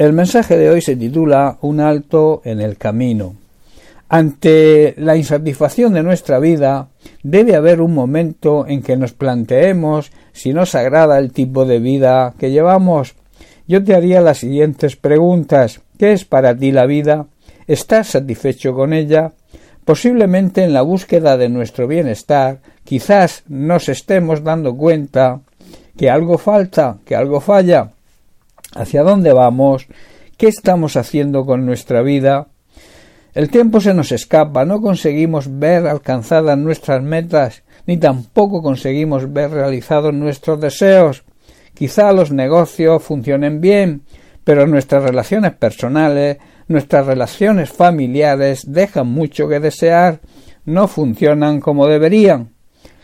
El mensaje de hoy se titula Un alto en el camino. Ante la insatisfacción de nuestra vida, debe haber un momento en que nos planteemos si nos agrada el tipo de vida que llevamos. Yo te haría las siguientes preguntas. ¿Qué es para ti la vida? ¿Estás satisfecho con ella? Posiblemente en la búsqueda de nuestro bienestar, quizás nos estemos dando cuenta que algo falta, que algo falla hacia dónde vamos, qué estamos haciendo con nuestra vida. El tiempo se nos escapa, no conseguimos ver alcanzadas nuestras metas, ni tampoco conseguimos ver realizados nuestros deseos. Quizá los negocios funcionen bien, pero nuestras relaciones personales, nuestras relaciones familiares dejan mucho que desear, no funcionan como deberían.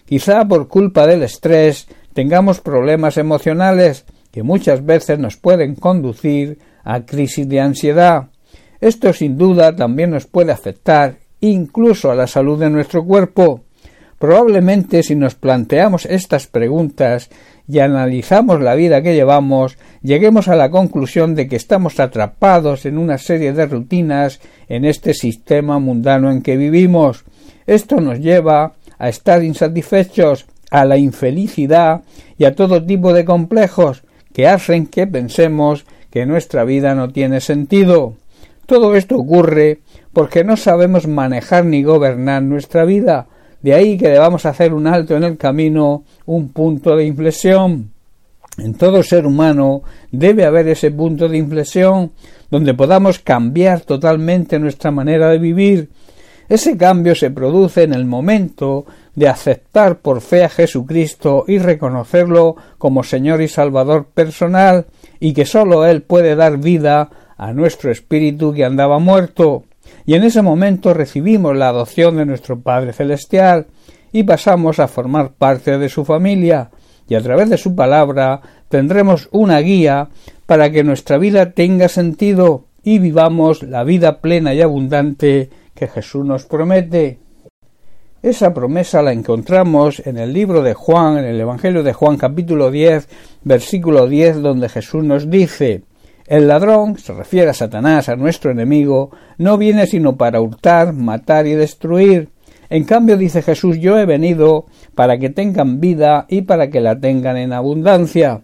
Quizá por culpa del estrés tengamos problemas emocionales, que muchas veces nos pueden conducir a crisis de ansiedad. Esto sin duda también nos puede afectar incluso a la salud de nuestro cuerpo. Probablemente si nos planteamos estas preguntas y analizamos la vida que llevamos, lleguemos a la conclusión de que estamos atrapados en una serie de rutinas en este sistema mundano en que vivimos. Esto nos lleva a estar insatisfechos, a la infelicidad y a todo tipo de complejos, que hacen que pensemos que nuestra vida no tiene sentido. Todo esto ocurre porque no sabemos manejar ni gobernar nuestra vida, de ahí que debamos hacer un alto en el camino, un punto de inflexión. En todo ser humano debe haber ese punto de inflexión donde podamos cambiar totalmente nuestra manera de vivir. Ese cambio se produce en el momento de aceptar por fe a Jesucristo y reconocerlo como Señor y Salvador personal y que sólo Él puede dar vida a nuestro espíritu que andaba muerto. Y en ese momento recibimos la adopción de nuestro Padre Celestial y pasamos a formar parte de su familia y a través de su palabra tendremos una guía para que nuestra vida tenga sentido y vivamos la vida plena y abundante que Jesús nos promete. Esa promesa la encontramos en el libro de Juan, en el Evangelio de Juan capítulo 10, versículo 10, donde Jesús nos dice El ladrón, se refiere a Satanás, a nuestro enemigo, no viene sino para hurtar, matar y destruir. En cambio, dice Jesús, yo he venido para que tengan vida y para que la tengan en abundancia.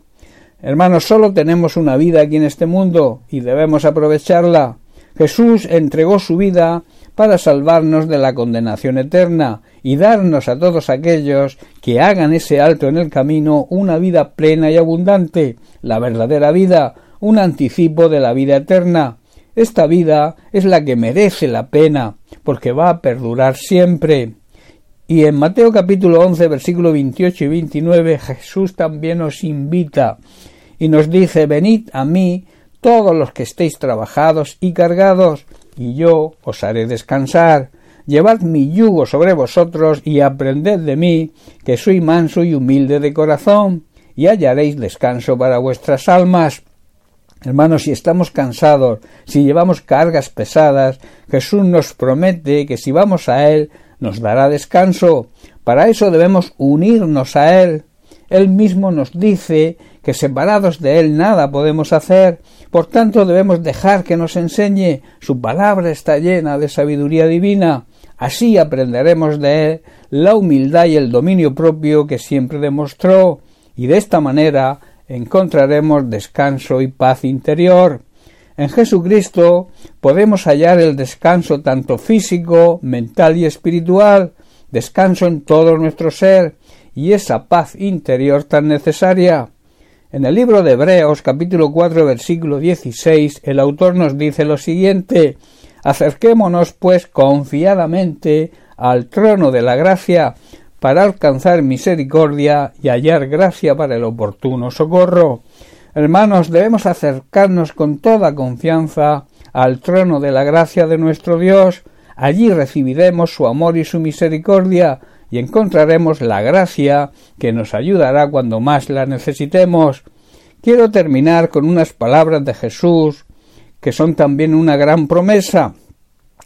Hermanos, solo tenemos una vida aquí en este mundo y debemos aprovecharla. Jesús entregó su vida para salvarnos de la condenación eterna y darnos a todos aquellos que hagan ese alto en el camino una vida plena y abundante, la verdadera vida, un anticipo de la vida eterna. Esta vida es la que merece la pena, porque va a perdurar siempre. Y en Mateo capítulo 11, versículo 28 y 29, Jesús también nos invita y nos dice, venid a mí todos los que estéis trabajados y cargados, y yo os haré descansar. Llevad mi yugo sobre vosotros y aprended de mí, que soy manso y humilde de corazón, y hallaréis descanso para vuestras almas. Hermanos, si estamos cansados, si llevamos cargas pesadas, Jesús nos promete que si vamos a Él, nos dará descanso. Para eso debemos unirnos a Él. Él mismo nos dice que separados de Él nada podemos hacer, por tanto debemos dejar que nos enseñe, su palabra está llena de sabiduría divina, así aprenderemos de Él la humildad y el dominio propio que siempre demostró, y de esta manera encontraremos descanso y paz interior. En Jesucristo podemos hallar el descanso tanto físico, mental y espiritual, descanso en todo nuestro ser, y esa paz interior tan necesaria. En el libro de Hebreos capítulo 4 versículo 16 el autor nos dice lo siguiente Acerquémonos pues confiadamente al trono de la gracia para alcanzar misericordia y hallar gracia para el oportuno socorro. Hermanos, debemos acercarnos con toda confianza al trono de la gracia de nuestro Dios. Allí recibiremos su amor y su misericordia y encontraremos la gracia que nos ayudará cuando más la necesitemos. Quiero terminar con unas palabras de Jesús que son también una gran promesa.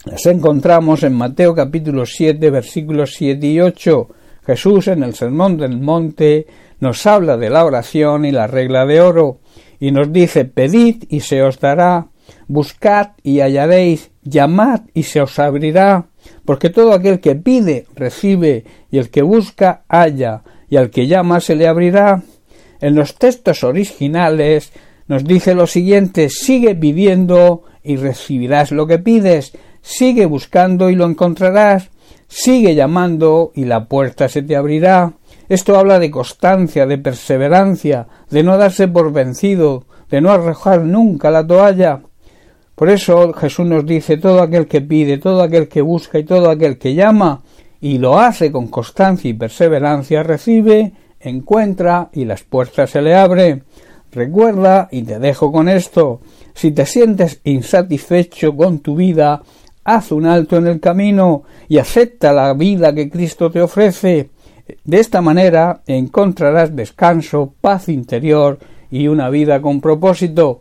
Las encontramos en Mateo capítulo 7 versículos 7 y 8. Jesús en el Sermón del Monte nos habla de la oración y la regla de oro y nos dice pedid y se os dará, buscad y hallaréis, llamad y se os abrirá, porque todo aquel que pide recibe, y el que busca halla, y al que llama se le abrirá. En los textos originales nos dice lo siguiente sigue pidiendo y recibirás lo que pides, sigue buscando y lo encontrarás, sigue llamando y la puerta se te abrirá. Esto habla de constancia, de perseverancia, de no darse por vencido, de no arrojar nunca la toalla. Por eso Jesús nos dice todo aquel que pide, todo aquel que busca y todo aquel que llama y lo hace con constancia y perseverancia recibe, encuentra y las puertas se le abren. Recuerda, y te dejo con esto, si te sientes insatisfecho con tu vida, haz un alto en el camino y acepta la vida que Cristo te ofrece. De esta manera encontrarás descanso, paz interior y una vida con propósito.